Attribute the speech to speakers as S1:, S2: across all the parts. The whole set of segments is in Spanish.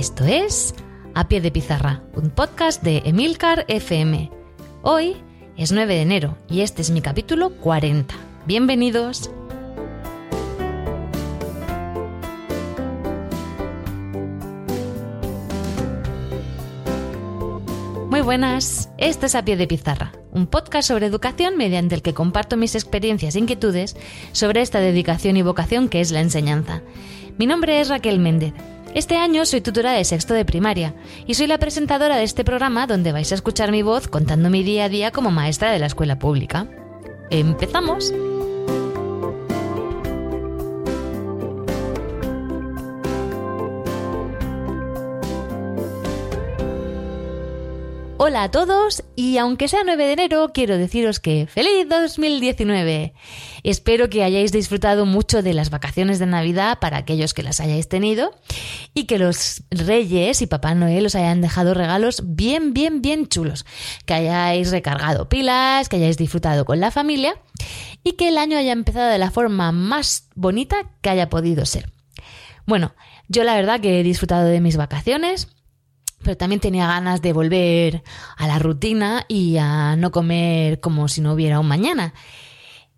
S1: Esto es A Pie de Pizarra, un podcast de Emilcar FM. Hoy es 9 de enero y este es mi capítulo 40. Bienvenidos. Muy buenas, esto es A Pie de Pizarra, un podcast sobre educación mediante el que comparto mis experiencias e inquietudes sobre esta dedicación y vocación que es la enseñanza. Mi nombre es Raquel Méndez. Este año soy tutora de sexto de primaria y soy la presentadora de este programa donde vais a escuchar mi voz contando mi día a día como maestra de la escuela pública. ¡Empezamos! Hola a todos y aunque sea 9 de enero quiero deciros que feliz 2019. Espero que hayáis disfrutado mucho de las vacaciones de Navidad para aquellos que las hayáis tenido y que los reyes y Papá Noel os hayan dejado regalos bien, bien, bien chulos, que hayáis recargado pilas, que hayáis disfrutado con la familia y que el año haya empezado de la forma más bonita que haya podido ser. Bueno, yo la verdad que he disfrutado de mis vacaciones pero también tenía ganas de volver a la rutina y a no comer como si no hubiera un mañana.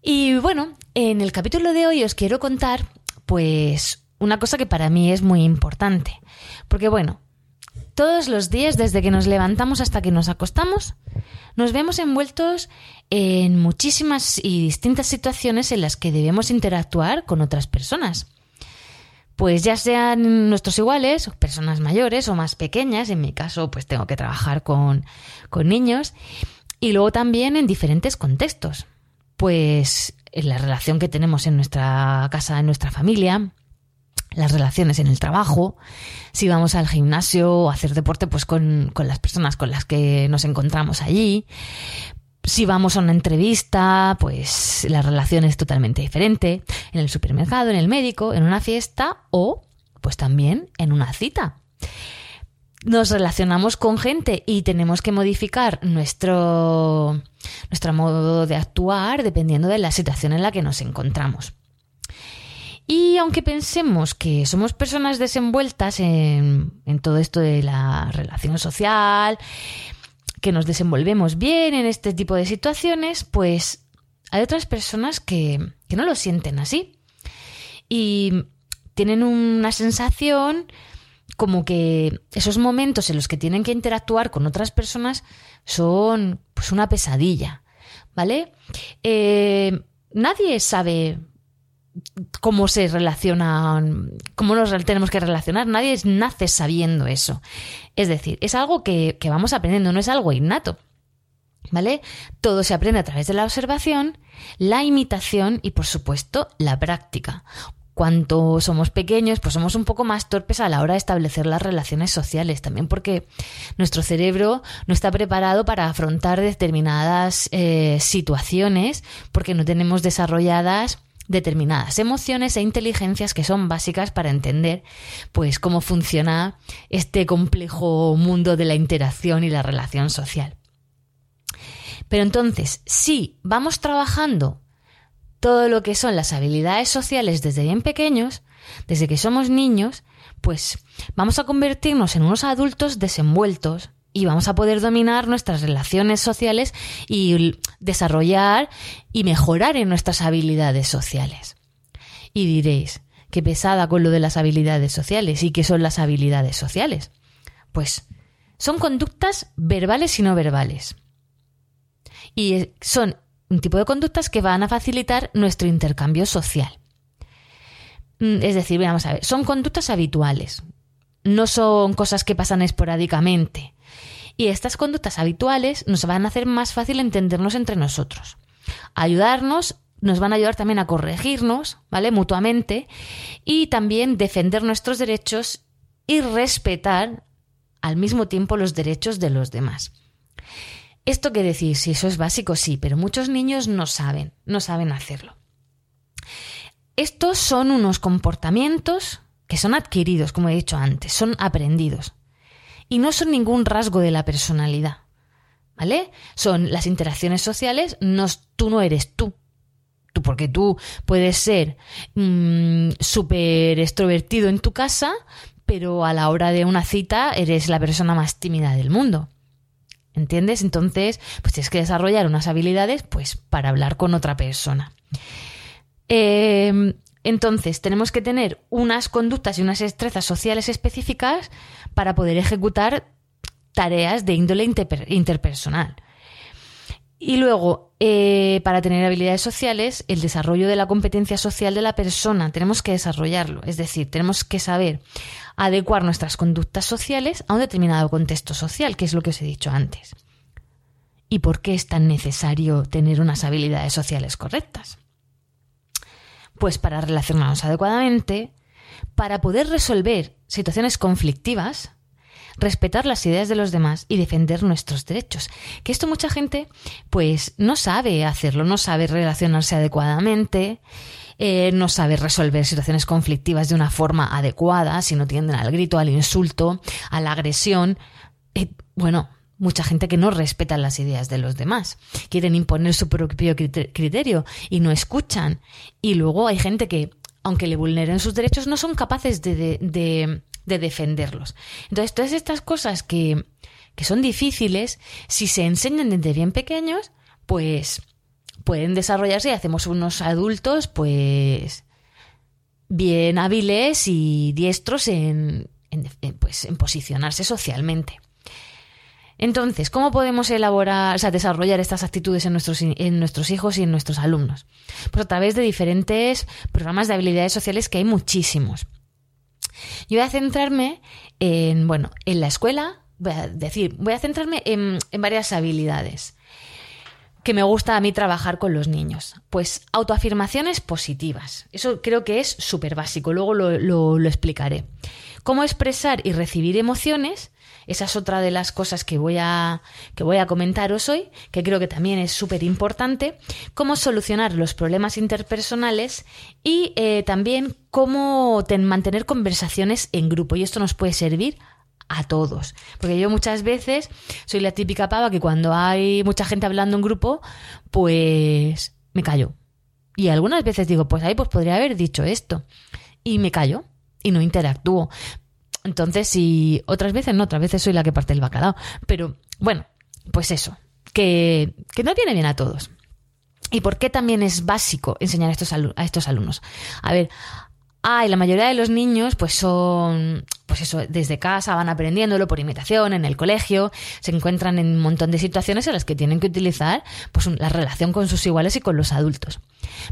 S1: Y bueno, en el capítulo de hoy os quiero contar, pues, una cosa que para mí es muy importante. Porque bueno, todos los días, desde que nos levantamos hasta que nos acostamos, nos vemos envueltos en muchísimas y distintas situaciones en las que debemos interactuar con otras personas pues ya sean nuestros iguales, personas mayores o más pequeñas, en mi caso pues tengo que trabajar con, con niños, y luego también en diferentes contextos, pues en la relación que tenemos en nuestra casa, en nuestra familia, las relaciones en el trabajo, si vamos al gimnasio o a hacer deporte, pues con, con, las personas con las que nos encontramos allí, si vamos a una entrevista, pues la relación es totalmente diferente. En el supermercado, en el médico, en una fiesta o pues también en una cita. Nos relacionamos con gente y tenemos que modificar nuestro, nuestro modo de actuar dependiendo de la situación en la que nos encontramos. Y aunque pensemos que somos personas desenvueltas en, en todo esto de la relación social, que nos desenvolvemos bien en este tipo de situaciones, pues hay otras personas que, que no lo sienten así. Y tienen una sensación como que esos momentos en los que tienen que interactuar con otras personas son pues una pesadilla, ¿vale? Eh, nadie sabe cómo se relacionan, cómo nos tenemos que relacionar. Nadie nace sabiendo eso. Es decir, es algo que, que vamos aprendiendo, no es algo innato. ¿Vale? Todo se aprende a través de la observación, la imitación y, por supuesto, la práctica. Cuanto somos pequeños, pues somos un poco más torpes a la hora de establecer las relaciones sociales, también porque nuestro cerebro no está preparado para afrontar determinadas eh, situaciones, porque no tenemos desarrolladas determinadas emociones e inteligencias que son básicas para entender pues cómo funciona este complejo mundo de la interacción y la relación social. Pero entonces, si vamos trabajando todo lo que son las habilidades sociales desde bien pequeños, desde que somos niños, pues vamos a convertirnos en unos adultos desenvueltos, y vamos a poder dominar nuestras relaciones sociales y desarrollar y mejorar en nuestras habilidades sociales. Y diréis, qué pesada con lo de las habilidades sociales. ¿Y qué son las habilidades sociales? Pues son conductas verbales y no verbales. Y son un tipo de conductas que van a facilitar nuestro intercambio social. Mm, es decir, vamos a ver, son conductas habituales, no son cosas que pasan esporádicamente. Y estas conductas habituales nos van a hacer más fácil entendernos entre nosotros. Ayudarnos nos van a ayudar también a corregirnos, ¿vale? Mutuamente y también defender nuestros derechos y respetar al mismo tiempo los derechos de los demás. ¿Esto qué decir? Si eso es básico, sí, pero muchos niños no saben, no saben hacerlo. Estos son unos comportamientos que son adquiridos, como he dicho antes, son aprendidos y no son ningún rasgo de la personalidad. ¿Vale? Son las interacciones sociales, no, tú no eres tú. Tú, porque tú puedes ser mm, súper extrovertido en tu casa, pero a la hora de una cita eres la persona más tímida del mundo. ¿Entiendes? Entonces, pues tienes que desarrollar unas habilidades pues para hablar con otra persona. Em, entonces, tenemos que tener unas conductas y unas destrezas sociales específicas para poder ejecutar tareas de índole interpersonal. Y luego, eh, para tener habilidades sociales, el desarrollo de la competencia social de la persona, tenemos que desarrollarlo. Es decir, tenemos que saber adecuar nuestras conductas sociales a un determinado contexto social, que es lo que os he dicho antes. ¿Y por qué es tan necesario tener unas habilidades sociales correctas? Pues para relacionarnos adecuadamente, para poder resolver situaciones conflictivas, respetar las ideas de los demás y defender nuestros derechos. Que esto mucha gente pues no sabe hacerlo, no sabe relacionarse adecuadamente, eh, no sabe resolver situaciones conflictivas de una forma adecuada, si no tienden al grito, al insulto, a la agresión. Eh, bueno, mucha gente que no respeta las ideas de los demás, quieren imponer su propio criterio y no escuchan. Y luego hay gente que, aunque le vulneren sus derechos, no son capaces de, de defenderlos. Entonces, todas estas cosas que, que son difíciles, si se enseñan desde bien pequeños, pues pueden desarrollarse y hacemos unos adultos, pues bien hábiles y diestros en, pues, en posicionarse socialmente. Entonces, ¿cómo podemos elaborar, o sea, desarrollar estas actitudes en nuestros, en nuestros hijos y en nuestros alumnos? Pues a través de diferentes programas de habilidades sociales que hay muchísimos. Yo voy a centrarme en, bueno, en la escuela, voy a decir, voy a centrarme en, varias habilidades que me gusta a mí trabajar con los niños. Pues autoafirmaciones positivas. Eso creo que es súper básico, luego lo, lo, explicaré. Cómo expresar y recibir emociones esa es otra de las cosas que voy a, que voy a comentaros hoy, que creo que también es súper importante, cómo solucionar los problemas interpersonales y eh, también cómo mantener conversaciones en grupo. Y esto nos puede servir a todos. Porque yo muchas veces soy la típica pava que cuando hay mucha gente hablando en grupo, pues me callo. Y algunas veces digo, pues ahí pues podría haber dicho esto. Y me callo y no interactúo. Entonces, si otras veces no, otras veces soy la que parte el bacalao. Pero bueno, pues eso, que, que no viene bien a todos. ¿Y por qué también es básico enseñar a estos, a estos alumnos? A ver, Ah, y la mayoría de los niños, pues son, pues eso, desde casa van aprendiéndolo por imitación, en el colegio, se encuentran en un montón de situaciones en las que tienen que utilizar, pues, la relación con sus iguales y con los adultos.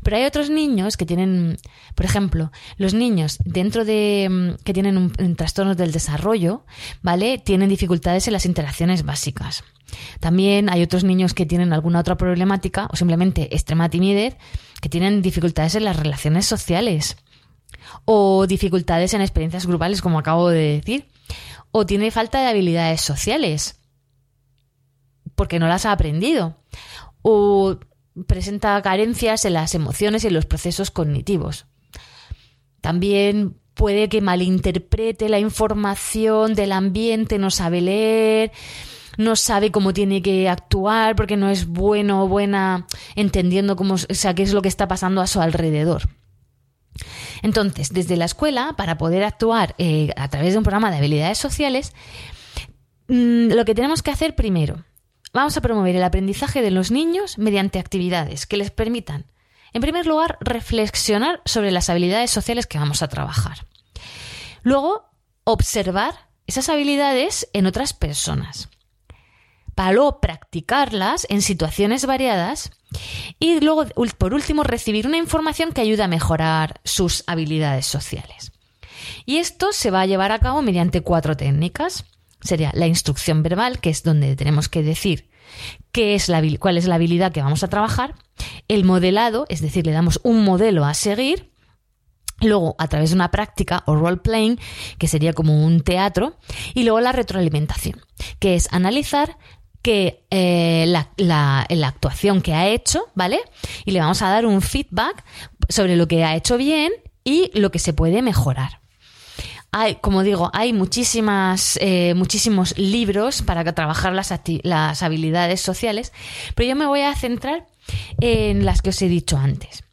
S1: Pero hay otros niños que tienen, por ejemplo, los niños dentro de, mm, que tienen un, un trastorno del desarrollo, ¿vale? Tienen dificultades en las interacciones básicas. También hay otros niños que tienen alguna otra problemática o simplemente extrema timidez, que tienen dificultades en las relaciones sociales o dificultades en experiencias grupales, como acabo de decir, o tiene falta de habilidades sociales, porque no las ha aprendido, o presenta carencias en las emociones y en los procesos cognitivos. También puede que malinterprete la información del ambiente, no sabe leer, no sabe cómo tiene que actuar porque no es bueno o buena entendiendo cómo, sea, qué es lo que está pasando a su alrededor. Entonces, desde la escuela, para poder actuar eh, a través de un programa de habilidades sociales, mm, lo que tenemos que hacer primero, vamos a promover el aprendizaje de los niños mediante actividades que les permitan, en primer lugar, reflexionar sobre las habilidades sociales que vamos a trabajar. Luego, observar esas habilidades en otras personas luego practicarlas en situaciones variadas y luego, por último, recibir una información que ayude a mejorar sus habilidades sociales. Y esto se va a llevar a cabo mediante cuatro técnicas. Sería la instrucción verbal, que es donde tenemos que decir qué es la, cuál es la habilidad que vamos a trabajar. El modelado, es decir, le damos un modelo a seguir. Luego, a través de una práctica o role playing, que sería como un teatro. Y luego la retroalimentación, que es analizar que eh, la, la, actuación que ha hecho, ¿vale? Y le vamos a dar un feedback sobre lo que ha hecho bien y lo que se puede mejorar. Como digo, hay muchísimas, eh, muchísimos libros para trabajar las, las habilidades sociales, pero yo me voy a centrar en las que os he dicho antes.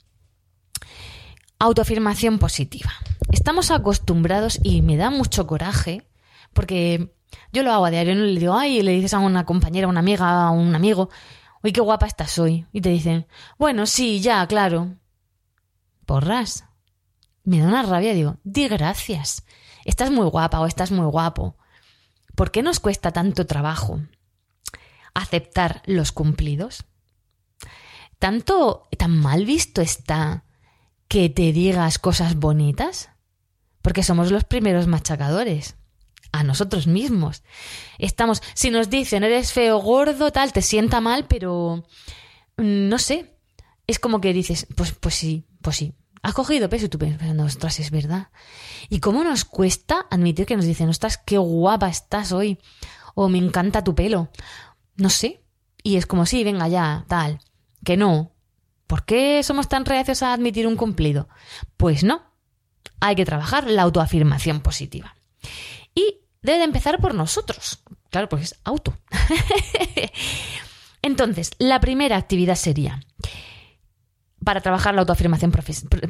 S1: Autoafirmación positiva. estamos acostumbrados y me da mucho coraje porque yo lo hago a diario, no le digo, ay, le dices a una compañera, a una amiga, a un amigo, uy, qué guapa estás hoy. Y te dicen, bueno, sí, ya, claro. Porras. Me da una rabia, digo, di gracias. Estás muy guapa o estás muy guapo. ¿Por qué nos cuesta tanto trabajo aceptar los cumplidos? ¿Tanto, tan mal visto está que te digas cosas bonitas? Porque somos los primeros machacadores a nosotros mismos. Estamos, si nos dicen eres feo, gordo, tal, te sienta mal, pero mm, no sé. Es como que dices, pues, pues sí, pues sí. Has cogido peso y tú pensando, ostras, es verdad. ¿Y cómo nos cuesta admitir que nos dicen, ostras, qué guapa estás hoy? O me encanta tu pelo. No sé. Y es como, sí, venga ya, tal. Que no. ¿Por qué somos tan reacios a admitir un cumplido? Pues no. Hay que trabajar la autoafirmación positiva. Y debe de empezar por nosotros. Claro, porque es auto. Entonces, la primera actividad sería para trabajar la autoafirmación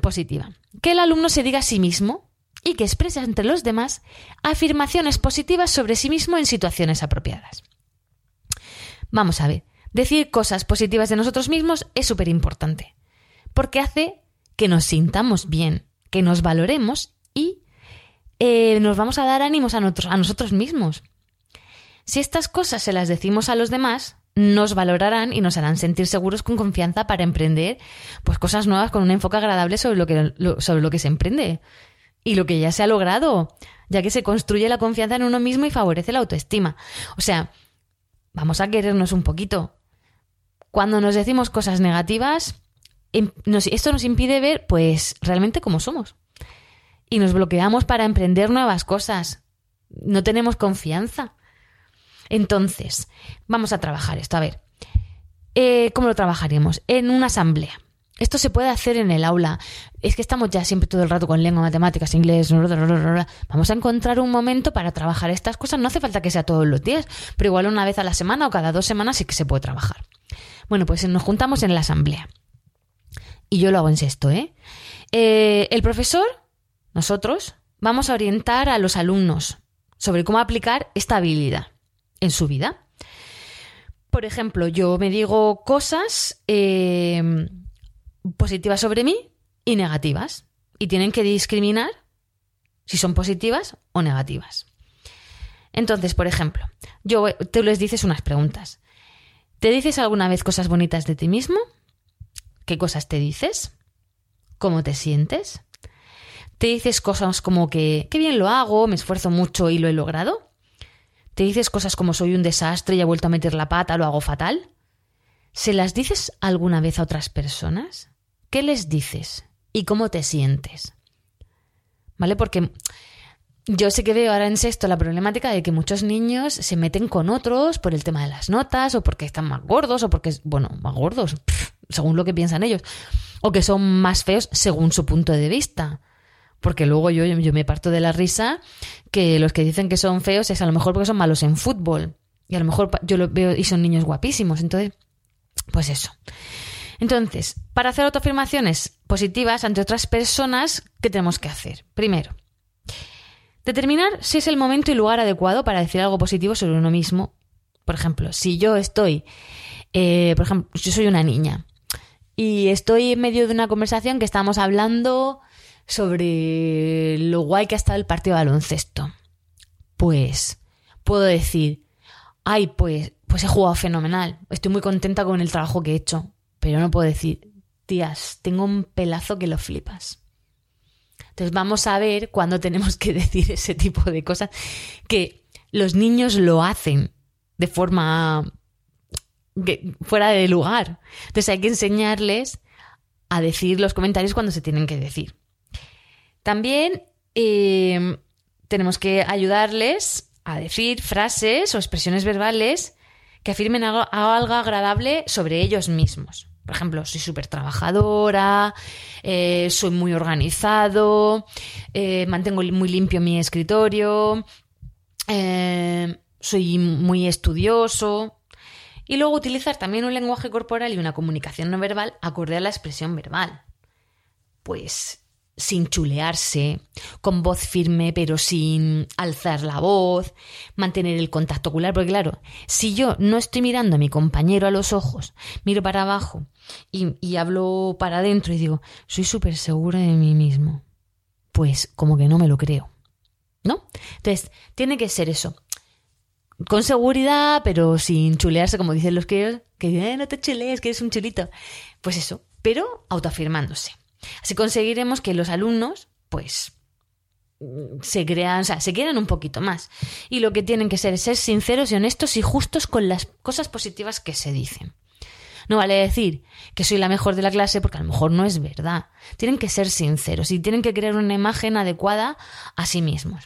S1: positiva. Que el alumno se diga a sí mismo y que exprese ante los demás afirmaciones positivas sobre sí mismo en situaciones apropiadas. Vamos a ver, decir cosas positivas de nosotros mismos es súper importante, porque hace que nos sintamos bien, que nos valoremos y eh, nos vamos a dar ánimos a nosotros, a nosotros mismos. Si estas cosas se las decimos a los demás, nos valorarán y nos harán sentir seguros con confianza para emprender pues cosas nuevas con un enfoque agradable sobre lo que, sobre lo que se emprende y lo que ya se ha logrado, ya que se construye la confianza en uno mismo y favorece la autoestima. O sea, vamos a querernos un poquito. Cuando nos decimos cosas negativas, em, esto nos impide ver pues realmente cómo somos y nos bloqueamos para emprender nuevas cosas. No tenemos confianza. Entonces, vamos a trabajar esto. A ver, eh, ¿cómo lo trabajaremos? En una asamblea. Esto se puede hacer en el aula. Es que estamos ya siempre todo el rato con lengua, matemáticas, inglés. Vamos a encontrar un momento para trabajar estas cosas. No hace falta que sea todos los días, pero igual una vez a la semana o cada dos semanas sí que se puede trabajar. Bueno, pues nos juntamos en la asamblea. Y yo lo hago en sexto, ¿eh? eh el profesor nosotros vamos a orientar a los alumnos sobre cómo aplicar esta habilidad en su vida. Por ejemplo, yo me digo cosas eh, positivas sobre mí y negativas. Y tienen que discriminar si son positivas o negativas. Entonces, por ejemplo, yo, tú les dices unas preguntas. ¿Te dices alguna vez cosas bonitas de ti mismo? ¿Qué cosas te dices? ¿Cómo te sientes? ¿Te dices cosas como que, qué bien lo hago, me esfuerzo mucho y lo he logrado? ¿Te dices cosas como soy un desastre y he vuelto a meter la pata, lo hago fatal? ¿Se las dices alguna vez a otras personas? ¿Qué les dices? ¿Y cómo te sientes? ¿Vale? Porque yo sé que veo ahora en sexto la problemática de que muchos niños se meten con otros por el tema de las notas o porque están más gordos o porque, bueno, más gordos, según lo que piensan ellos, o que son más feos según su punto de vista. Porque luego yo, yo me parto de la risa que los que dicen que son feos es a lo mejor porque son malos en fútbol. Y a lo mejor yo lo veo y son niños guapísimos. Entonces, pues eso. Entonces, para hacer autoafirmaciones positivas ante otras personas, ¿qué tenemos que hacer? Primero, determinar si es el momento y lugar adecuado para decir algo positivo sobre uno mismo. Por ejemplo, si yo estoy, eh, por ejemplo, yo soy una niña y estoy en medio de una conversación que estamos hablando sobre lo guay que ha estado el partido de baloncesto. Pues puedo decir, ay, pues, pues he jugado fenomenal, estoy muy contenta con el trabajo que he hecho, pero no puedo decir, tías, tengo un pelazo que lo flipas. Entonces vamos a ver cuándo tenemos que decir ese tipo de cosas que los niños lo hacen de forma fuera de lugar. Entonces hay que enseñarles a decir los comentarios cuando se tienen que decir. También eh, tenemos que ayudarles a decir frases o expresiones verbales que afirmen algo, agradable sobre ellos mismos. Por ejemplo, soy súper trabajadora, eh, soy muy organizado, eh, mantengo muy limpio mi escritorio, soy muy estudioso. Y luego utilizar también un lenguaje corporal y una comunicación no verbal acorde a la expresión verbal. Pues sin chulearse, con voz firme pero sin alzar la voz, mantener el contacto ocular, porque claro, si yo no estoy mirando a mi compañero a los ojos, miro para abajo y, hablo para adentro y digo, soy súper segura de mí mismo, pues como que no me lo creo, ¿no? Entonces, tiene que ser eso, con seguridad, pero sin chulearse, como dicen los que, que eh, no te chulees, que eres un chulito. Pues eso, pero autoafirmándose. Así conseguiremos que los alumnos, pues, se crean, o sea, se quieran un poquito más. Y lo que tienen que ser es ser sinceros y honestos y justos con las cosas positivas que se dicen. No vale decir que soy la mejor de la clase porque a lo mejor no es verdad. Tienen que ser sinceros y tienen que crear una imagen adecuada a sí mismos.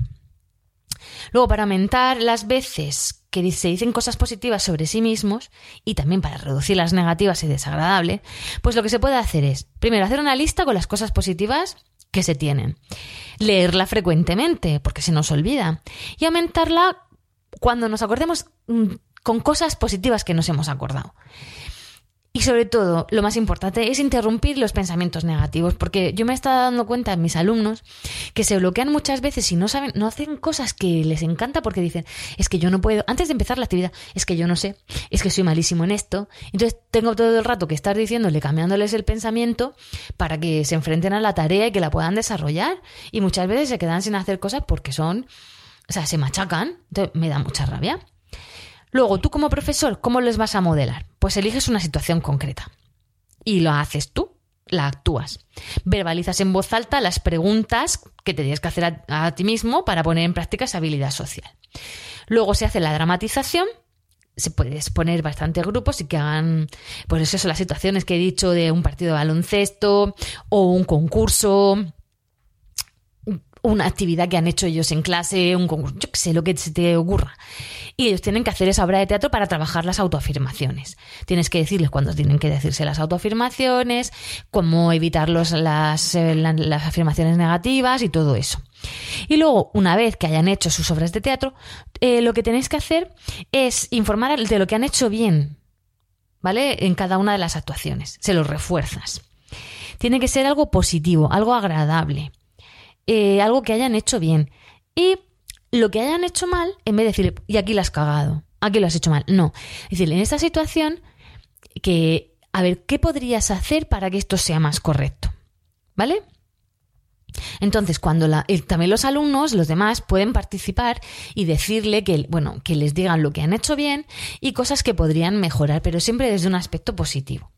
S1: Luego, para aumentar las veces que se dicen cosas positivas sobre sí mismos y también para reducir las negativas y desagradables, pues lo que se puede hacer es, primero, hacer una lista con las cosas positivas que se tienen, leerla frecuentemente, porque se nos olvida, y aumentarla cuando nos acordemos mm, con cosas positivas que nos hemos acordado. Y sobre todo, lo más importante es interrumpir los pensamientos negativos, porque yo me he estado dando cuenta en mis alumnos que se bloquean muchas veces y no saben, no hacen cosas que les encanta porque dicen, es que yo no puedo, antes de empezar la actividad, es que yo no sé, es que soy malísimo en esto. Entonces tengo todo el rato que estar diciéndole, cambiándoles el pensamiento para que se enfrenten a la tarea y que la puedan desarrollar. Y muchas veces se quedan sin hacer cosas porque son, o sea, se machacan. Entonces me da mucha rabia. Luego, tú como profesor, ¿cómo les vas a modelar? Pues eliges una situación concreta y lo haces tú, la actúas. Verbalizas en voz alta las preguntas que tienes que hacer a, ti mismo para poner en práctica esa habilidad social. Luego se hace la dramatización se puedes poner bastantes grupos y que hagan, pues eso, las situaciones que he dicho de un partido de baloncesto o un concurso, una actividad que han hecho ellos en clase, un concurso, yo qué sé, lo que se te ocurra y ellos tienen que hacer esa obra de teatro para trabajar las autoafirmaciones. Tienes que decirles cuándo tienen que decirse las autoafirmaciones, cómo evitar las, eh, las afirmaciones negativas y todo eso. Y luego, una vez que hayan hecho sus obras de teatro, eh, lo que tenéis que hacer es informar de lo que han hecho bien, ¿vale? En cada una de las actuaciones. Se los refuerzas. Tiene que ser algo positivo, algo agradable, eh, algo que hayan hecho bien. Y lo que hayan hecho mal, en vez de decirle, y aquí lo has cagado, aquí lo has hecho mal. No. Es decir, en esta situación, que, a ver, ¿qué podrías hacer para que esto sea más correcto? ¿Vale? Entonces, cuando la, también los alumnos, los demás, pueden participar y decirle que, bueno, que les digan lo que han hecho bien y cosas que podrían mejorar, pero siempre desde un aspecto positivo.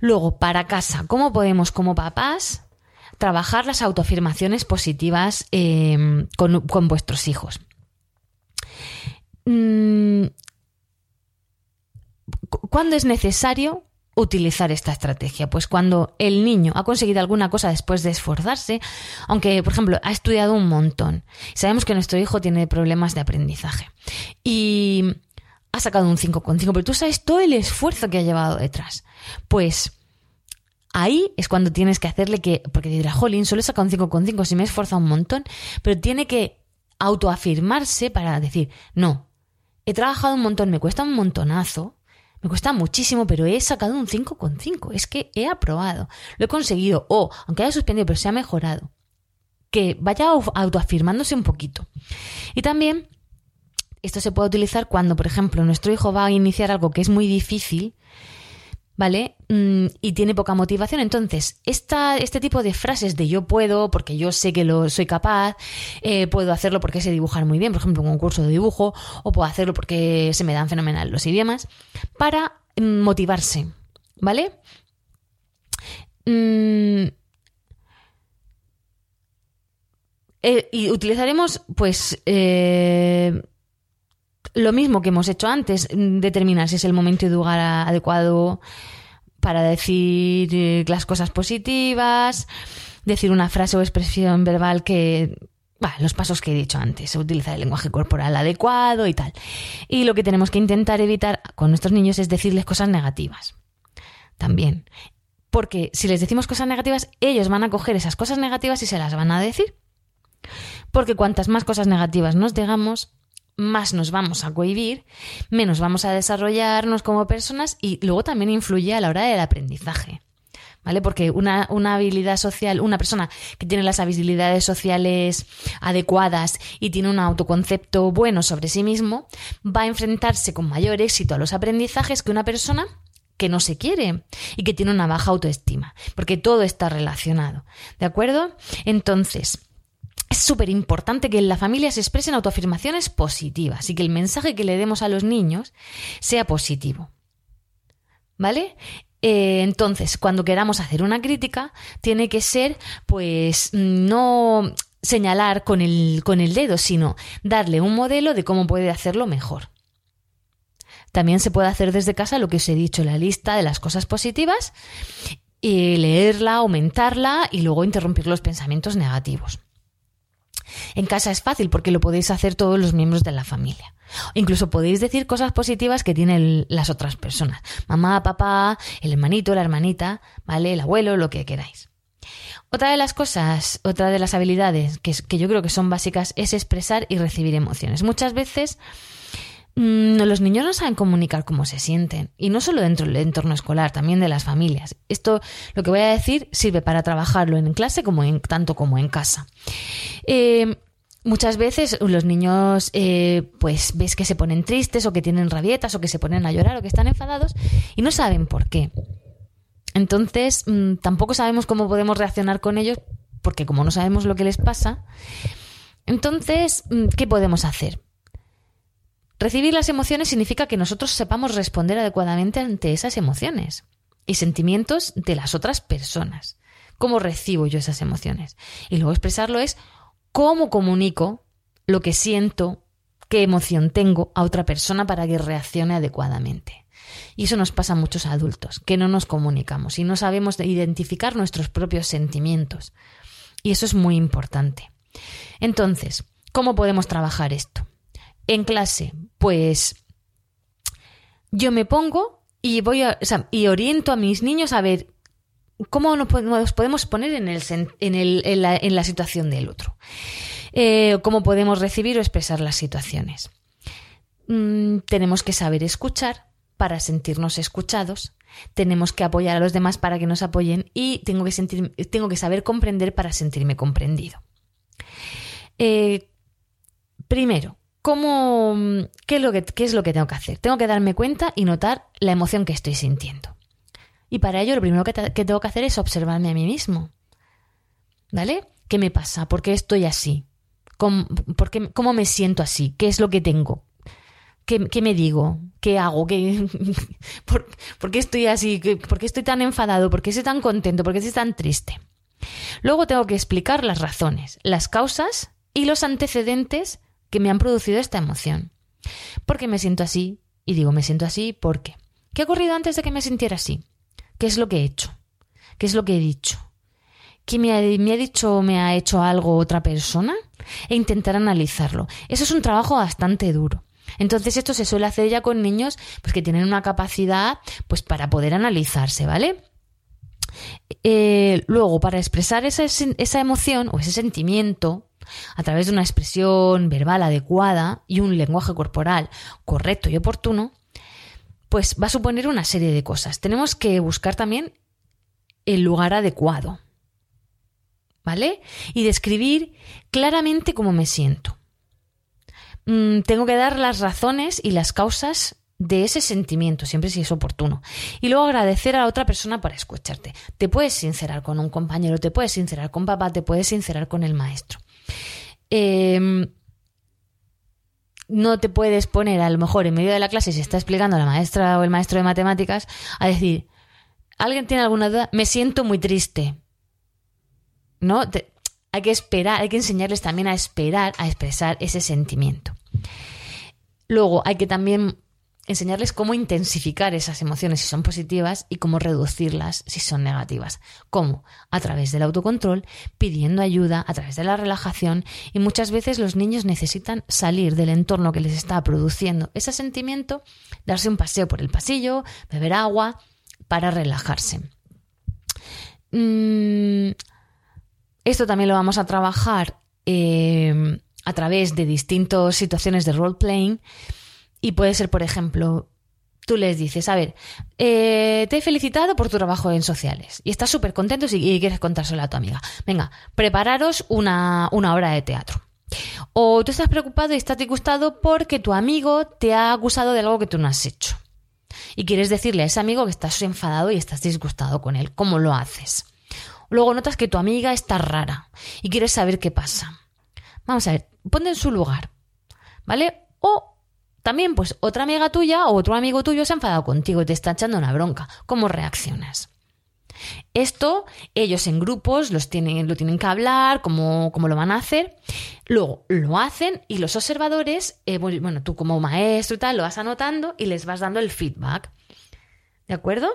S1: Luego, para casa, ¿cómo podemos como papás trabajar las autoafirmaciones positivas em, con, vuestros hijos. Mm, ¿Cuándo es necesario utilizar esta estrategia? Pues cuando el niño ha conseguido alguna cosa después de esforzarse, aunque, por ejemplo, ha estudiado un montón. Sabemos que nuestro hijo tiene problemas de aprendizaje. Y ha sacado un 5,5, pero tú sabes todo el esfuerzo que ha llevado detrás. Pues Ahí es cuando tienes que hacerle que, porque dirá, jolín, solo he sacado un 5,5 si me he esforzado un montón, pero tiene que autoafirmarse para decir, no, he trabajado un montón, me cuesta un montonazo, me cuesta muchísimo, pero he sacado un 5,5, es que he aprobado, lo he conseguido, o, aunque haya suspendido, pero se ha mejorado. Que vaya autoafirmándose un poquito. Y también esto se puede utilizar cuando, por ejemplo, nuestro hijo va a iniciar algo que es muy difícil ¿vale? Mm, y tiene poca motivación. Entonces, esta, este tipo de frases de yo puedo, porque yo sé que lo soy capaz, eh, puedo hacerlo porque sé dibujar muy bien, por ejemplo, un curso de dibujo, o puedo hacerlo porque se me dan fenomenal los idiomas, para mm, motivarse, ¿vale? Mm, eh, y utilizaremos, pues, eh, lo mismo que hemos hecho antes, determinar si es el momento y lugar adecuado para decir eh, las cosas positivas, decir una frase o expresión verbal que los pasos que he dicho antes, utilizar el lenguaje corporal adecuado y tal. Y lo que tenemos que intentar evitar con nuestros niños es decirles cosas negativas. También. Porque si les decimos cosas negativas, ellos van a coger esas cosas negativas y se las van a decir. Porque cuantas más cosas negativas nos digamos, más nos vamos a cohibir, menos vamos a desarrollarnos como personas y luego también influye a la hora del aprendizaje. ¿vale? Porque una, una, habilidad social, una persona que tiene las habilidades sociales adecuadas y tiene un autoconcepto bueno sobre sí mismo, va a enfrentarse con mayor éxito a los aprendizajes que una persona que no se quiere y que tiene una baja autoestima, porque todo está relacionado, ¿de acuerdo? Entonces, es súper importante que en la familia se expresen autoafirmaciones positivas y que el mensaje que le demos a los niños sea positivo. ¿Vale? Eh, entonces, cuando queramos hacer una crítica, tiene que ser, pues, no señalar con el, con el dedo, sino darle un modelo de cómo puede hacerlo mejor. También se puede hacer desde casa lo que os he dicho, la lista de las cosas positivas, y leerla, aumentarla y luego interrumpir los pensamientos negativos. En casa es fácil porque lo podéis hacer todos los miembros de la familia. Incluso podéis decir cosas positivas que tienen las otras personas. Mamá, papá, el hermanito, la hermanita, ¿vale? El abuelo, lo que queráis. Otra de las cosas, otra de las habilidades que, que yo creo que son básicas es expresar y recibir emociones. Muchas veces los niños no saben comunicar cómo se sienten, y no solo dentro del entorno escolar, también de las familias. Esto, lo que voy a decir, sirve para trabajarlo en clase como en, tanto como en casa. Eh, muchas veces los niños, eh, pues ves que se ponen tristes o que tienen rabietas o que se ponen a llorar o que están enfadados y no saben por qué. Entonces, mm, tampoco sabemos cómo podemos reaccionar con ellos porque como no sabemos lo que les pasa, entonces, mm, ¿qué podemos hacer? Recibir las emociones significa que nosotros sepamos responder adecuadamente ante esas emociones y sentimientos de las otras personas. ¿Cómo recibo yo esas emociones? Y luego expresarlo es cómo comunico lo que siento, qué emoción tengo a otra persona para que reaccione adecuadamente. Y eso nos pasa a muchos adultos, que no nos comunicamos y no sabemos identificar nuestros propios sentimientos. Y eso es muy importante. Entonces, ¿cómo podemos trabajar esto? En clase, pues yo me pongo y voy y oriento a mis niños a ver cómo nos podemos poner en la, situación del otro, eh, cómo podemos recibir o expresar las situaciones. Mm, tenemos que saber escuchar para sentirnos escuchados, tenemos que apoyar a los demás para que nos apoyen y tengo que, sentir, tengo que saber comprender para sentirme comprendido. Eh, primero, ¿Cómo, qué, es lo que, ¿Qué es lo que tengo que hacer? Tengo que darme cuenta y notar la emoción que estoy sintiendo. Y para ello lo primero que, tengo que hacer es observarme a mí mismo. ¿Vale? ¿Qué me pasa? ¿Por qué estoy así? ¿Cómo, por qué, ¿Cómo me siento así? ¿Qué es lo que tengo? ¿Qué, qué me digo? ¿Qué hago? ¿Qué, por, por, qué estoy así? ¿Por qué estoy tan enfadado? ¿Por qué estoy tan contento? ¿Por qué estoy tan triste? Luego tengo que explicar las razones, las causas y los antecedentes que me han producido esta emoción. ¿Por qué me siento así? Y digo, me siento así porque. ¿Qué ha ocurrido antes de que me sintiera así? ¿Qué es lo que he hecho? ¿Qué es lo que he dicho? ¿Qué me ha, me ha dicho o me ha hecho algo otra persona? E intentar analizarlo. Eso es un trabajo bastante duro. Entonces esto se suele hacer ya con niños pues, que tienen una capacidad pues, para poder analizarse, ¿vale? Eh, luego, para expresar esa, esa emoción o ese sentimiento, a través de una expresión verbal adecuada y un lenguaje corporal correcto y oportuno, pues va a suponer una serie de cosas. Tenemos que buscar también el lugar adecuado, ¿vale? Y describir claramente cómo me siento. Mm, tengo que dar las razones y las causas de ese sentimiento, siempre si es oportuno. Y luego agradecer a la otra persona por escucharte. Te puedes sincerar con un compañero, te puedes sincerar con papá, te puedes sincerar con el maestro. Em, no te puedes poner a lo mejor en medio de la clase si está explicando la maestra o el maestro de matemáticas a decir, ¿alguien tiene alguna duda? Me siento muy triste. ¿No? hay que esperar, hay que enseñarles también a esperar, a expresar ese sentimiento. Luego hay que también enseñarles cómo intensificar esas emociones si son positivas y cómo reducirlas si son negativas. ¿Cómo? A través del autocontrol, pidiendo ayuda, a través de la relajación y muchas veces los niños necesitan salir del entorno que les está produciendo ese sentimiento, darse un paseo por el pasillo, beber agua para relajarse. Mm, esto también lo vamos a trabajar eh, a través de distintas situaciones de role-playing y puede ser, por ejemplo, tú les dices, a ver, eh, te he felicitado por tu trabajo en sociales y estás súper contento y, quieres contárselo a tu amiga. Venga, prepararos una, una obra de teatro. O tú estás preocupado y estás disgustado porque tu amigo te ha acusado de algo que tú no has hecho. Y quieres decirle a ese amigo que estás enfadado y estás disgustado con él. ¿Cómo lo haces? Luego notas que tu amiga está rara y quieres saber qué pasa. Vamos a ver, ponte en su lugar. ¿Vale? O también, pues, otra amiga tuya o otro amigo tuyo se ha enfadado contigo y te está echando una bronca. ¿Cómo reaccionas? Esto ellos en grupos los tienen, lo tienen que hablar, cómo, lo van a hacer. Luego lo hacen y los observadores, eh, bueno, tú como maestro y tal, lo vas anotando y les vas dando el feedback. ¿De acuerdo?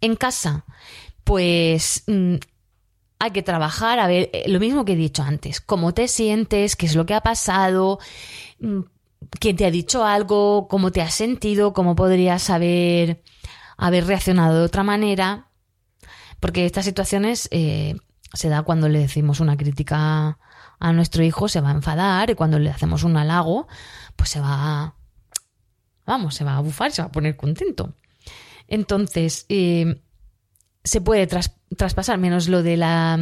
S1: En casa, pues mm, hay que trabajar, a ver, eh, lo mismo que he dicho antes, cómo te sientes, qué es lo que ha pasado, mm, quién te ha dicho algo, cómo te has sentido, cómo podrías haber, haber reaccionado de otra manera. Porque estas situaciones eh, se da cuando le decimos una crítica a nuestro hijo, se va a enfadar, y cuando le hacemos un halago, pues se va, vamos, se va a bufar, se va a poner contento. Entonces, eh, se puede traspasar menos lo de la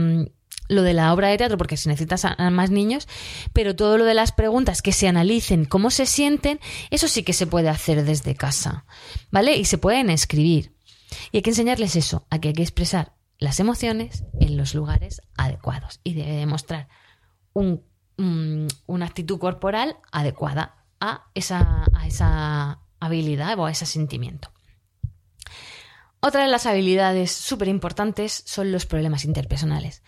S1: lo de la obra de teatro porque si necesitas a, más niños, pero todo lo de las preguntas que se analicen cómo se sienten, eso sí que se puede hacer desde casa, ¿vale? Y se pueden escribir. Y hay que enseñarles eso, a que hay que expresar las emociones en los lugares adecuados y debe demostrar un, una actitud corporal adecuada a esa, a esa habilidad o a ese sentimiento. Otra de las habilidades súper importantes son los problemas interpersonales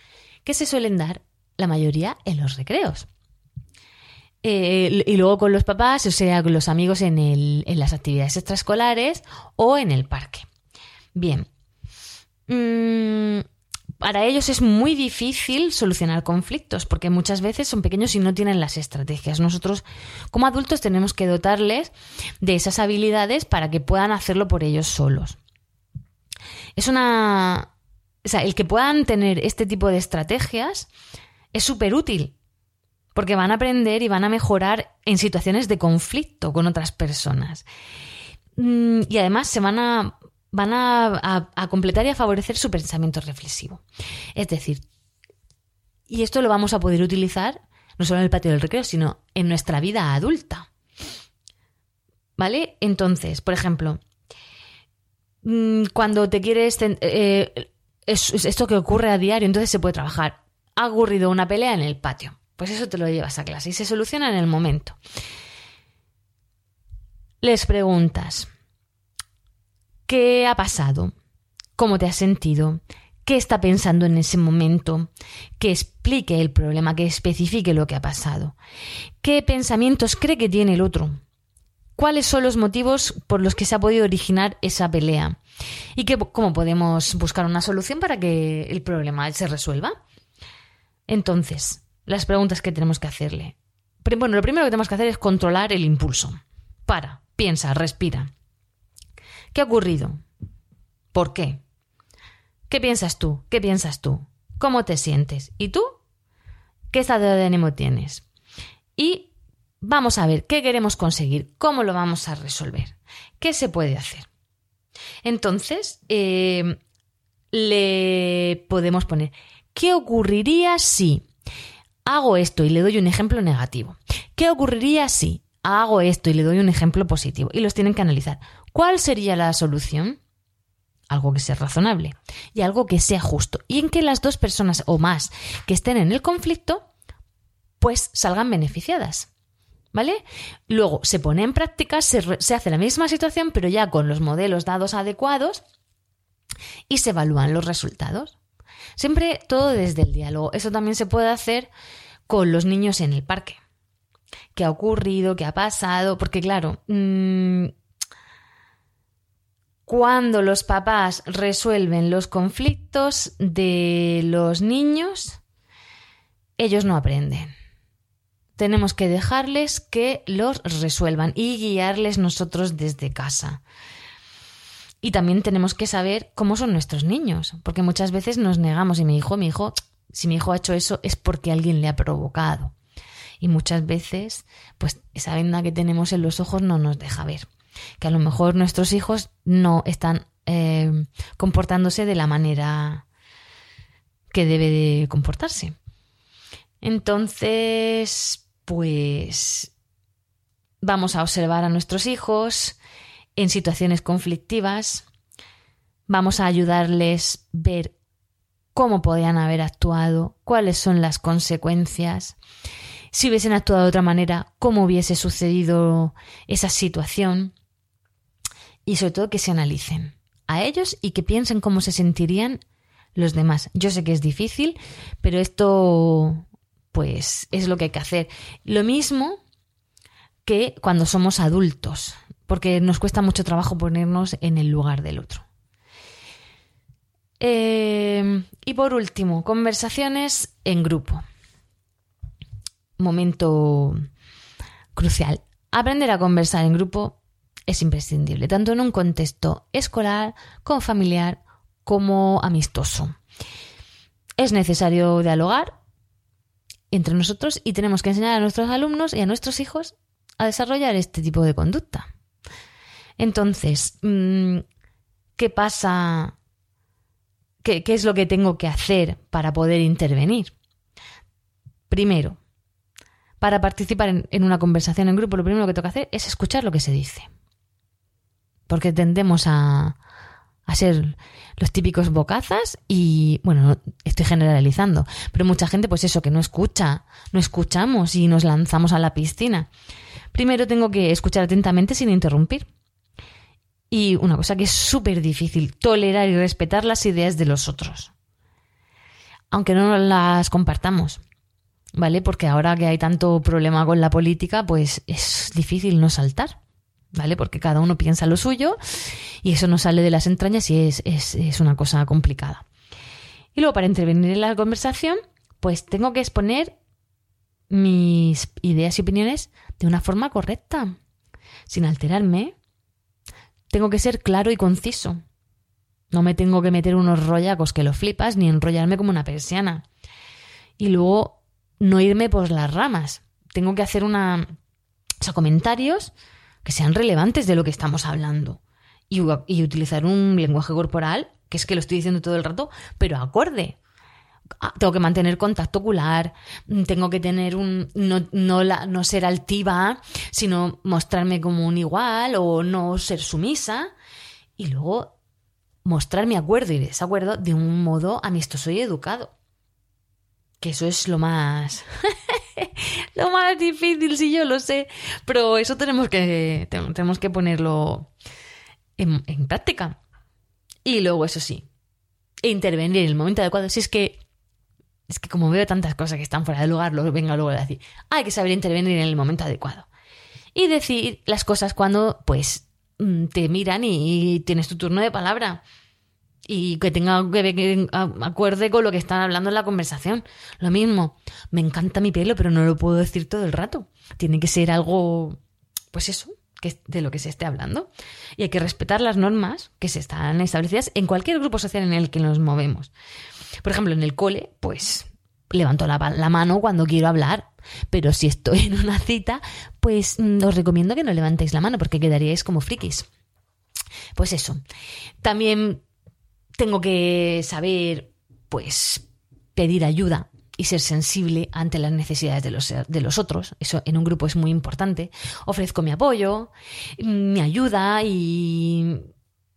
S1: que se suelen dar la mayoría en los recreos. Eh, y luego con los papás, o sea, con los amigos en, las actividades extraescolares o en el parque. Bien. Mm, para ellos es muy difícil solucionar conflictos porque muchas veces son pequeños y no tienen las estrategias. Nosotros como adultos tenemos que dotarles de esas habilidades para que puedan hacerlo por ellos solos. Es una, o sea, el que puedan tener este tipo de estrategias es súper útil, porque van a aprender y van a mejorar en situaciones de conflicto con otras personas. Mm, y además se van a, van a, completar y a favorecer su pensamiento reflexivo. Es decir, y esto lo vamos a poder utilizar no solo en el patio del recreo, sino en nuestra vida adulta. ¿Vale? Entonces, por ejemplo, mm, cuando te quieres eh, es, esto que ocurre a diario, entonces se puede trabajar. Ha ocurrido una pelea en el patio. Pues eso te lo llevas a clase y se soluciona en el momento. Les preguntas, ¿qué ha pasado? ¿Cómo te has sentido? ¿Qué está pensando en ese momento? Que explique el problema, que especifique lo que ha pasado. ¿Qué pensamientos cree que tiene el otro? Cuáles son los motivos por los que se ha podido originar esa pelea y cómo podemos buscar una solución para que el problema se resuelva. Entonces, las preguntas que tenemos que hacerle. Bueno, lo primero que tenemos que hacer es controlar el impulso. Para, piensa, respira. ¿Qué ha ocurrido? ¿Por qué? ¿Qué piensas tú? ¿Qué piensas tú? ¿Cómo te sientes? ¿Y tú? ¿Qué estado de ánimo tienes? Y Vamos a ver qué queremos conseguir, cómo lo vamos a resolver, qué se puede hacer. Entonces, eh, le podemos poner, ¿qué ocurriría si hago esto y le doy un ejemplo negativo? ¿Qué ocurriría si hago esto y le doy un ejemplo positivo? Y los tienen que analizar. ¿Cuál sería la solución? Algo que sea razonable y algo que sea justo. Y en que las dos personas o más que estén en el conflicto, pues salgan beneficiadas. ¿Vale? Luego se pone en práctica, se, hace la misma situación, pero ya con los modelos dados adecuados y se evalúan los resultados. Siempre todo desde el diálogo. Eso también se puede hacer con los niños en el parque. ¿Qué ha ocurrido? ¿Qué ha pasado? Porque claro, mm, cuando los papás resuelven los conflictos de los niños, ellos no aprenden tenemos que dejarles que los resuelvan y guiarles nosotros desde casa. Y también tenemos que saber cómo son nuestros niños, porque muchas veces nos negamos y mi hijo, mi hijo, si mi hijo ha hecho eso es porque alguien le ha provocado. Y muchas veces, pues esa venda que tenemos en los ojos no nos deja ver. que a lo mejor nuestros hijos no están eh, comportándose de la manera que debe de comportarse. Entonces, pues vamos a observar a nuestros hijos en situaciones conflictivas, vamos a ayudarles a ver cómo podían haber actuado, cuáles son las consecuencias, si hubiesen actuado de otra manera, cómo hubiese sucedido esa situación. Y sobre todo que se analicen a ellos y que piensen cómo se sentirían los demás. Yo sé que es difícil, pero esto pues es lo que hay que hacer. Lo mismo que cuando somos adultos, porque nos cuesta mucho trabajo ponernos en el lugar del otro. Eh, y por último, conversaciones en grupo. Momento crucial. Aprender a conversar en grupo es imprescindible, tanto en un contexto escolar, como familiar, como amistoso. Es necesario dialogar entre nosotros y tenemos que enseñar a nuestros alumnos y a nuestros hijos a desarrollar este tipo de conducta. Entonces, mm, ¿qué pasa? ¿Qué, es lo que tengo que hacer para poder intervenir? Primero, para participar en, en, una conversación en grupo, lo primero que tengo que hacer es escuchar lo que se dice. Porque tendemos a, a ser los típicos bocazas y, bueno, estoy generalizando, pero mucha gente, pues eso, que no escucha, no escuchamos y nos lanzamos a la piscina. Primero tengo que escuchar atentamente sin interrumpir. Y una cosa que es súper difícil, tolerar y respetar las ideas de los otros. Aunque no las compartamos, ¿vale? Porque ahora que hay tanto problema con la política, pues es difícil no saltar. ¿Vale? Porque cada uno piensa lo suyo y eso no sale de las entrañas y es, es, una cosa complicada. Y luego, para intervenir en la conversación, pues tengo que exponer mis ideas y opiniones de una forma correcta, sin alterarme. Tengo que ser claro y conciso. No me tengo que meter unos rollacos que lo flipas ni enrollarme como una persiana. Y luego no irme por las ramas. Tengo que hacer una... O comentarios que sean relevantes de lo que estamos hablando. Y, utilizar un lenguaje corporal, que es que lo estoy diciendo todo el rato, pero acorde. Ah, tengo que mantener contacto ocular, mm, tengo que tener un. No, no, no ser altiva, sino mostrarme como un igual o no ser sumisa. Y luego mostrar mi acuerdo y desacuerdo de un modo amistoso y educado. Que eso es lo más. lo más difícil, si yo lo sé. Pero eso tenemos que, tenemos que ponerlo en, práctica. Y luego, eso sí, intervenir en el momento adecuado. Si es que, es que como veo tantas cosas que están fuera de lugar, lo venga luego a decir, hay que saber intervenir en el momento adecuado. Y decir las cosas cuando, pues, mm, te miran y tienes tu turno de palabra y que tenga que, que acuerde con lo que están hablando en la conversación. Lo mismo, me encanta mi pelo, pero no lo puedo decir todo el rato. Tiene que ser algo, pues eso, que de lo que se esté hablando. Y hay que respetar las normas que se están establecidas en cualquier grupo social en el que nos movemos. Por ejemplo, en el cole, pues levanto la, la mano cuando quiero hablar. Pero si estoy en una cita, pues mm, os recomiendo que no levantéis la mano porque quedaríais como frikis. Pues eso. También tengo que saber, pues, pedir ayuda y ser sensible ante las necesidades de los, de los otros. Eso en un grupo es muy importante. Ofrezco mi apoyo, mi ayuda y,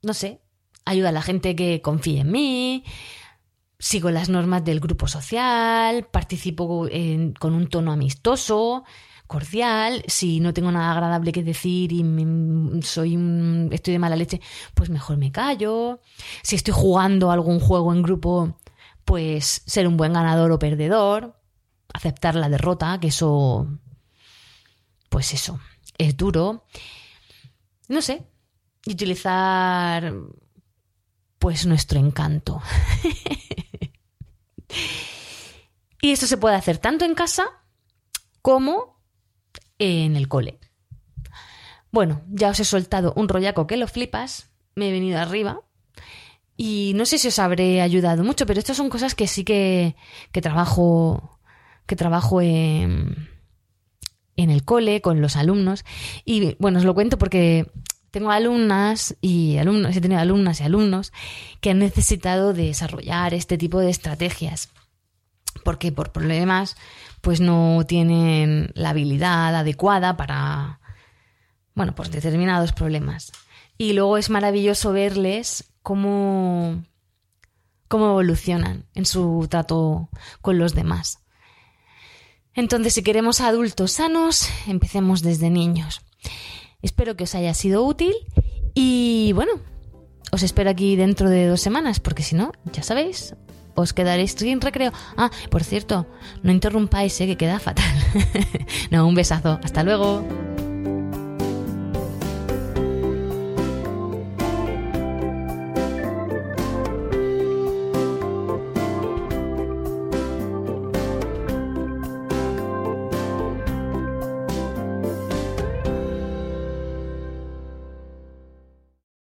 S1: no sé, ayuda a la gente que confíe en mí, sigo las normas del grupo social, participo con un tono amistoso, cordial, si no tengo nada agradable que decir y soy estoy de mala leche, pues mejor me callo. Si estoy jugando algún juego en grupo, pues ser un buen ganador o perdedor, aceptar la derrota, que eso pues eso, es duro. No sé, y utilizar pues nuestro encanto. y esto se puede hacer tanto en casa como en el cole. Bueno, ya os he soltado un rollaco que lo flipas, me he venido arriba y no sé si os habré ayudado mucho, pero estas son cosas que sí que, que trabajo, que trabajo en, en el cole con los alumnos y bueno, os lo cuento porque tengo alumnas y alumnos, he tenido alumnas y alumnos que han necesitado desarrollar este tipo de estrategias. Porque por problemas, pues no tienen la habilidad adecuada para, bueno, pues determinados problemas. Y luego es maravilloso verles cómo, cómo evolucionan en su trato con los demás. Entonces, si queremos adultos sanos, empecemos desde niños. Espero que os haya sido útil y bueno, os espero aquí dentro de dos semanas, porque si no, ya sabéis, os quedaréis sin recreo. Ah, por cierto, no interrumpáis, ¿eh? que queda fatal. no, un besazo. Hasta luego.